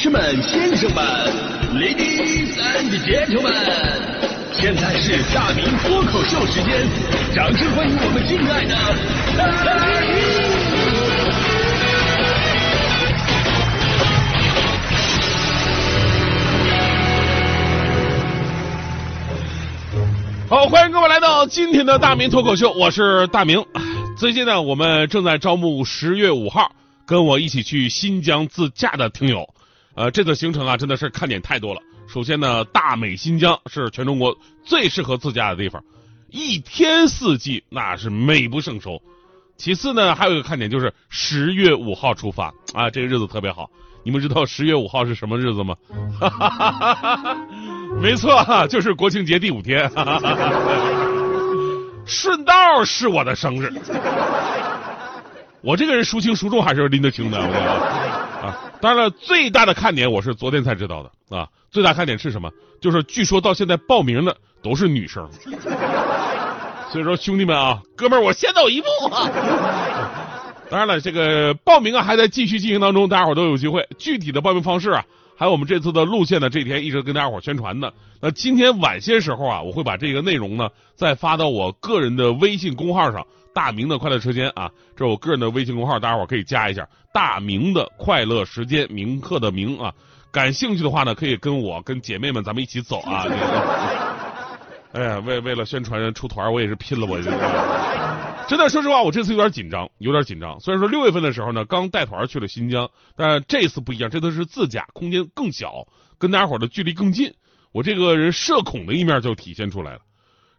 士们、先生们，Ladies and gentlemen，现在是大明脱口秀时间，掌声欢迎我们敬爱的大明！好，欢迎各位来到今天的大明脱口秀，我是大明。最近呢，我们正在招募十月五号跟我一起去新疆自驾的听友。呃，这次行程啊，真的是看点太多了。首先呢，大美新疆是全中国最适合自驾的地方，一天四季那是美不胜收。其次呢，还有一个看点就是十月五号出发啊，这个日子特别好。你们知道十月五号是什么日子吗？没错，就是国庆节第五天。顺道是我的生日。我这个人孰轻孰重还是拎得清的，我跟你说啊。当然了，最大的看点我是昨天才知道的啊。最大看点是什么？就是据说到现在报名的都是女生。所以说，兄弟们啊，哥们儿，我先走一步啊。当然了，这个报名啊还在继续进行当中，大家伙都有机会。具体的报名方式啊，还有我们这次的路线呢，这天一直跟大家伙宣传的。那今天晚些时候啊，我会把这个内容呢再发到我个人的微信公号上，大明的快乐车间啊，这是我个人的微信公号，大家伙可以加一下。大明的快乐时间，铭刻的铭啊，感兴趣的话呢，可以跟我跟姐妹们咱们一起走啊。哎呀，为为了宣传出团，我也是拼了，我。真的，说实话，我这次有点紧张，有点紧张。虽然说六月份的时候呢，刚带团去了新疆，但这次不一样，这次是自驾，空间更小，跟大家伙的距离更近。我这个人社恐的一面就体现出来了。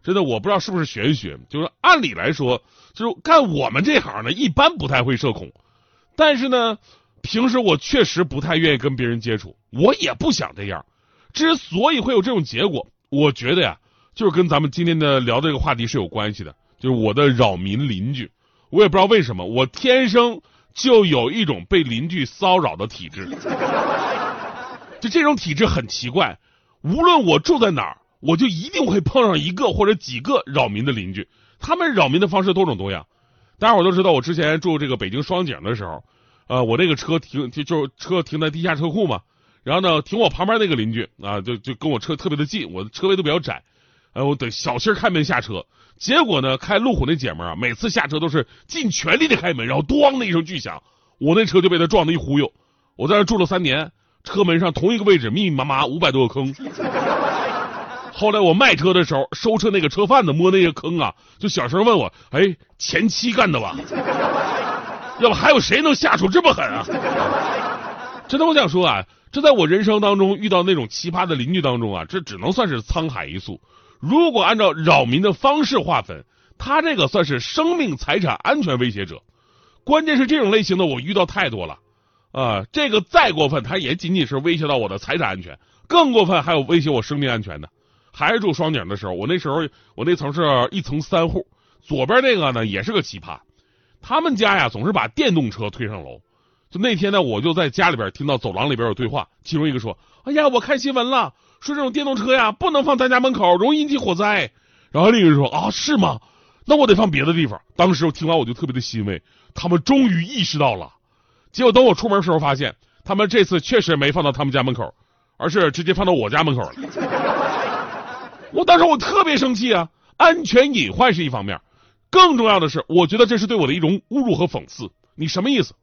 真的，我不知道是不是玄学，就是按理来说，就是干我们这行呢，一般不太会社恐。但是呢，平时我确实不太愿意跟别人接触，我也不想这样。之所以会有这种结果，我觉得呀，就是跟咱们今天的聊的这个话题是有关系的。就是我的扰民邻居，我也不知道为什么，我天生就有一种被邻居骚扰的体质。就这种体质很奇怪，无论我住在哪儿，我就一定会碰上一个或者几个扰民的邻居。他们扰民的方式多种多样。大家伙都知道，我之前住这个北京双井的时候，呃，我那个车停就就是车停在地下车库嘛，然后呢，停我旁边那个邻居啊，就就跟我车特别的近，我的车位都比较窄，哎，我得小心开门下车。结果呢，开路虎那姐们啊，每次下车都是尽全力的开门，然后咣的一声巨响，我那车就被他撞的一忽悠。我在那住了三年，车门上同一个位置密密麻麻五百多个坑。后来我卖车的时候，收车那个车贩子摸那些坑啊，就小声问我：“哎，前妻干的吧？要不还有谁能下手这么狠啊？”真的，我想说啊，这在我人生当中遇到那种奇葩的邻居当中啊，这只能算是沧海一粟。如果按照扰民的方式划分，他这个算是生命财产安全威胁者。关键是这种类型的我遇到太多了，啊，这个再过分，他也仅仅是威胁到我的财产安全，更过分还有威胁我生命安全的。还是住双井的时候，我那时候我那层是一层三户，左边那个呢也是个奇葩，他们家呀总是把电动车推上楼。就那天呢，我就在家里边听到走廊里边有对话，其中一个说：“哎呀，我看新闻了。”说这种电动车呀，不能放咱家门口，容易引起火灾。然后另一个人说啊，是吗？那我得放别的地方。当时我听完我就特别的欣慰，他们终于意识到了。结果等我出门时候发现，他们这次确实没放到他们家门口，而是直接放到我家门口了。我当时我特别生气啊！安全隐患是一方面，更重要的是，我觉得这是对我的一种侮辱和讽刺。你什么意思？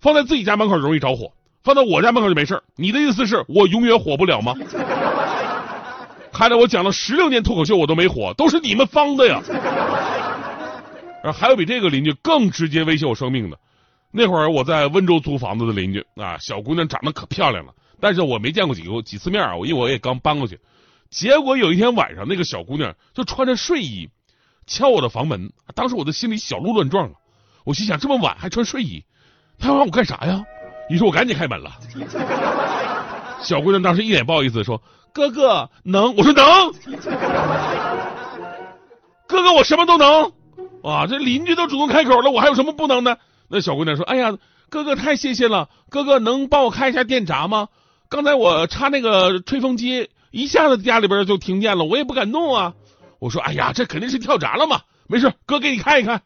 放在自己家门口容易着火？放到我家门口就没事你的意思是我永远火不了吗？看来我讲了十六年脱口秀我都没火，都是你们方的呀！还有比这个邻居更直接威胁我生命的。那会儿我在温州租房子的邻居啊，小姑娘长得可漂亮了，但是我没见过几个几次面啊，我因为我也刚搬过去。结果有一天晚上，那个小姑娘就穿着睡衣敲我的房门，当时我的心里小鹿乱撞啊！我心想这么晚还穿睡衣，她要让我干啥呀？于是我赶紧开门了，小姑娘当时一脸不好意思说：“哥哥能？”我说能。哥哥我什么都能，啊，这邻居都主动开口了，我还有什么不能的？那小姑娘说：“哎呀，哥哥太谢谢了，哥哥能帮我开一下电闸吗？刚才我插那个吹风机，一下子家里边就停电了，我也不敢弄啊。”我说：“哎呀，这肯定是跳闸了嘛，没事，哥给你看一看。”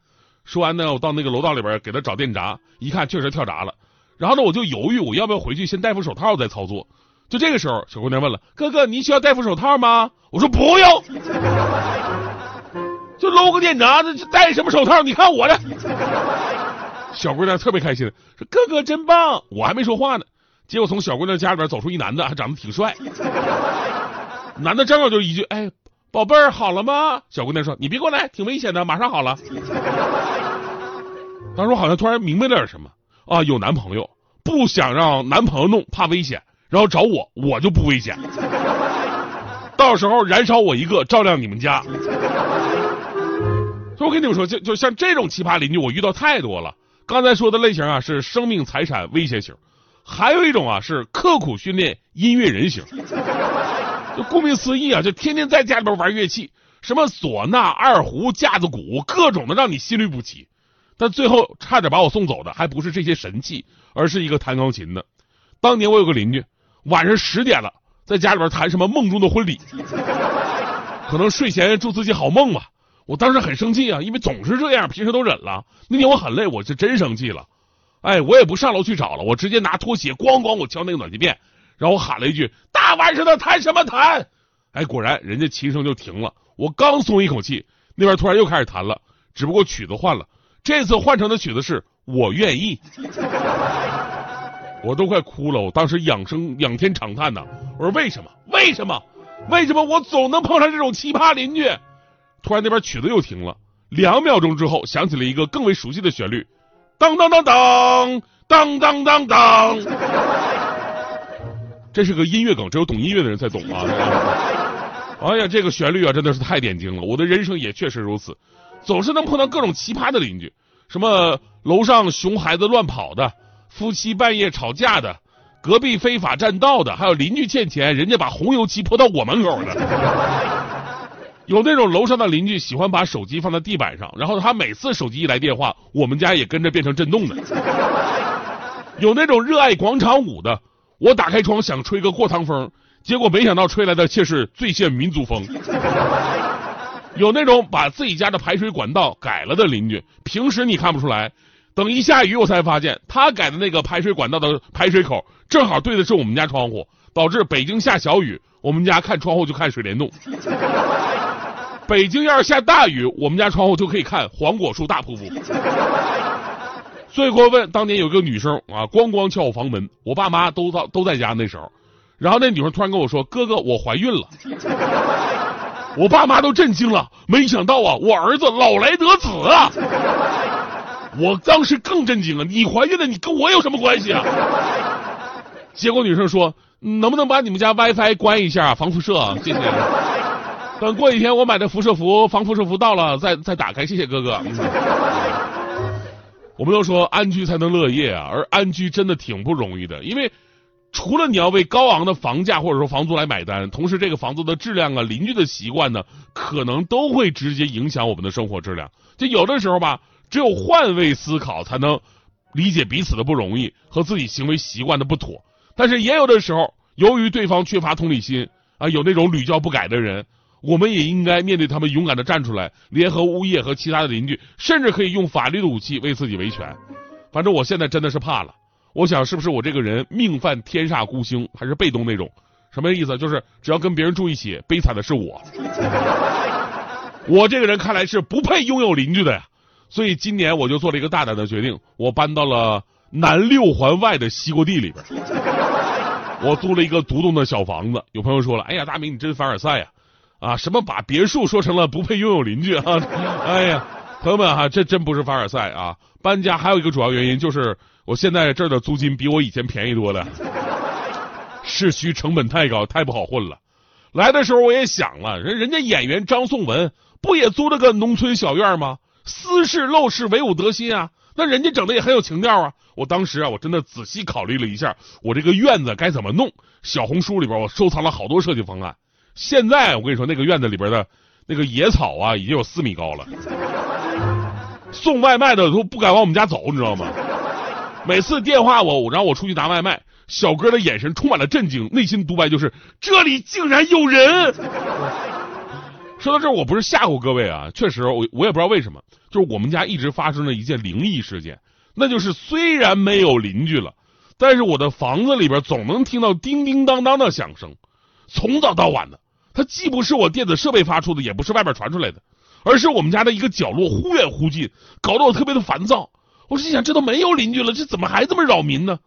说完呢，我到那个楼道里边给他找电闸，一看确实跳闸了。然后呢，我就犹豫我要不要回去先戴副手套再操作。就这个时候，小姑娘问了：“哥哥，你需要戴副手套吗？”我说：“不用。”就搂个电闸，这戴什么手套？你看我的。小姑娘特别开心，说：“哥哥真棒！”我还没说话呢，结果从小姑娘家里边走出一男的，还长得挺帅。男的正好就一句：“哎，宝贝儿，好了吗？”小姑娘说：“你别过来，挺危险的，马上好了。”当时我好像突然明白了点什么啊，有男朋友不想让男朋友弄，怕危险，然后找我，我就不危险。到时候燃烧我一个，照亮你们家。所以我跟你们说，就就像这种奇葩邻居，我遇到太多了。刚才说的类型啊，是生命财产威胁型；还有一种啊，是刻苦训练音乐人型。就顾名思义啊，就天天在家里边玩乐器，什么唢呐、二胡、架子鼓，各种的让你心律不齐。但最后差点把我送走的，还不是这些神器，而是一个弹钢琴的。当年我有个邻居，晚上十点了，在家里边弹什么《梦中的婚礼》，可能睡前祝自己好梦吧。我当时很生气啊，因为总是这样，平时都忍了。那天我很累，我是真生气了。哎，我也不上楼去找了，我直接拿拖鞋咣咣我敲那个暖气片，然后我喊了一句：“大晚上的弹什么弹？”哎，果然人家琴声就停了。我刚松一口气，那边突然又开始弹了，只不过曲子换了，这次换成的曲子是我愿意。我都快哭了，我当时仰声仰天长叹呐，我说为什么？为什么？为什么我总能碰上这种奇葩邻居？突然那边曲子又停了，两秒钟之后响起了一个更为熟悉的旋律，当当当当当当当当。这是个音乐梗，只有懂音乐的人才懂啊！哎呀，这个旋律啊，真的是太点睛了。我的人生也确实如此，总是能碰到各种奇葩的邻居，什么楼上熊孩子乱跑的，夫妻半夜吵架的，隔壁非法占道的，还有邻居欠钱，人家把红油漆泼到我门口的。有那种楼上的邻居喜欢把手机放在地板上，然后他每次手机一来电话，我们家也跟着变成震动的。有那种热爱广场舞的，我打开窗想吹个过堂风，结果没想到吹来的却是最炫民族风。有那种把自己家的排水管道改了的邻居，平时你看不出来，等一下雨我才发现，他改的那个排水管道的排水口正好对的是我们家窗户，导致北京下小雨，我们家看窗户就看水帘洞。北京要是下大雨，我们家窗户就可以看黄果树大瀑布。最过分，当年有个女生啊，咣咣敲我房门，我爸妈都到都在家那时候，然后那女生突然跟我说：“哥哥，我怀孕了。”我爸妈都震惊了，没想到啊，我儿子老来得子啊！我当时更震惊了，你怀孕了，你跟我有什么关系啊？结果女生说：“能不能把你们家 WiFi 关一下，防辐射？谢谢。”等过几天我买的辐射服防辐射服到了，再再打开，谢谢哥哥。我们都说安居才能乐业啊，而安居真的挺不容易的，因为除了你要为高昂的房价或者说房租来买单，同时这个房子的质量啊、邻居的习惯呢，可能都会直接影响我们的生活质量。就有的时候吧，只有换位思考，才能理解彼此的不容易和自己行为习惯的不妥。但是也有的时候，由于对方缺乏同理心啊，有那种屡教不改的人。我们也应该面对他们，勇敢的站出来，联合物业和其他的邻居，甚至可以用法律的武器为自己维权。反正我现在真的是怕了。我想是不是我这个人命犯天煞孤星，还是被动那种？什么意思？就是只要跟别人住一起，悲惨的是我。我这个人看来是不配拥有邻居的呀。所以今年我就做了一个大胆的决定，我搬到了南六环外的西瓜地里边。我租了一个独栋的小房子。有朋友说了：“哎呀，大明你真凡尔赛呀！”啊，什么把别墅说成了不配拥有邻居啊？哎呀，朋友们哈，这真不是凡尔赛啊！搬家还有一个主要原因就是，我现在这儿的租金比我以前便宜多了。市区成本太高，太不好混了。来的时候我也想了，人人家演员张颂文不也租了个农村小院吗？私事陋室，唯吾德心啊！那人家整的也很有情调啊！我当时啊，我真的仔细考虑了一下，我这个院子该怎么弄。小红书里边我收藏了好多设计方案。现在我跟你说，那个院子里边的那个野草啊，已经有四米高了。送外卖的都不敢往我们家走，你知道吗？每次电话我，然后我出去拿外卖，小哥的眼神充满了震惊，内心独白就是：这里竟然有人。说到这儿，我不是吓唬各位啊，确实，我我也不知道为什么，就是我们家一直发生了一件灵异事件，那就是虽然没有邻居了，但是我的房子里边总能听到叮叮当当的响声，从早到晚的。它既不是我电子设备发出的，也不是外边传出来的，而是我们家的一个角落忽远忽近，搞得我特别的烦躁。我心想，这都没有邻居了，这怎么还这么扰民呢？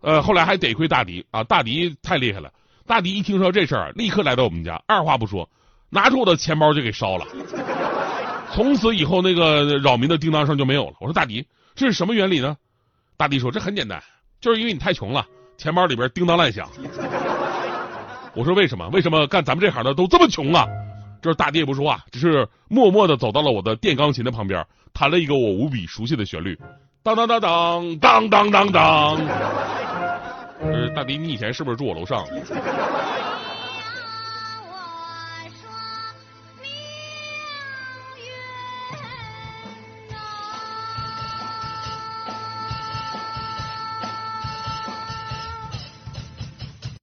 呃，后来还得亏大迪啊，大迪太厉害了。大迪一听说这事儿，立刻来到我们家，二话不说，拿出我的钱包就给烧了。从此以后，那个扰民的叮当声就没有了。我说大迪，这是什么原理呢？大迪说这很简单，就是因为你太穷了，钱包里边叮当乱响。我说为什么？为什么干咱们这行的都这么穷啊？这大爹也不说话，只是默默的走到了我的电钢琴的旁边，弹了一个我无比熟悉的旋律，当当当当当当当当。呃，大迪，你以前是不是住我楼上？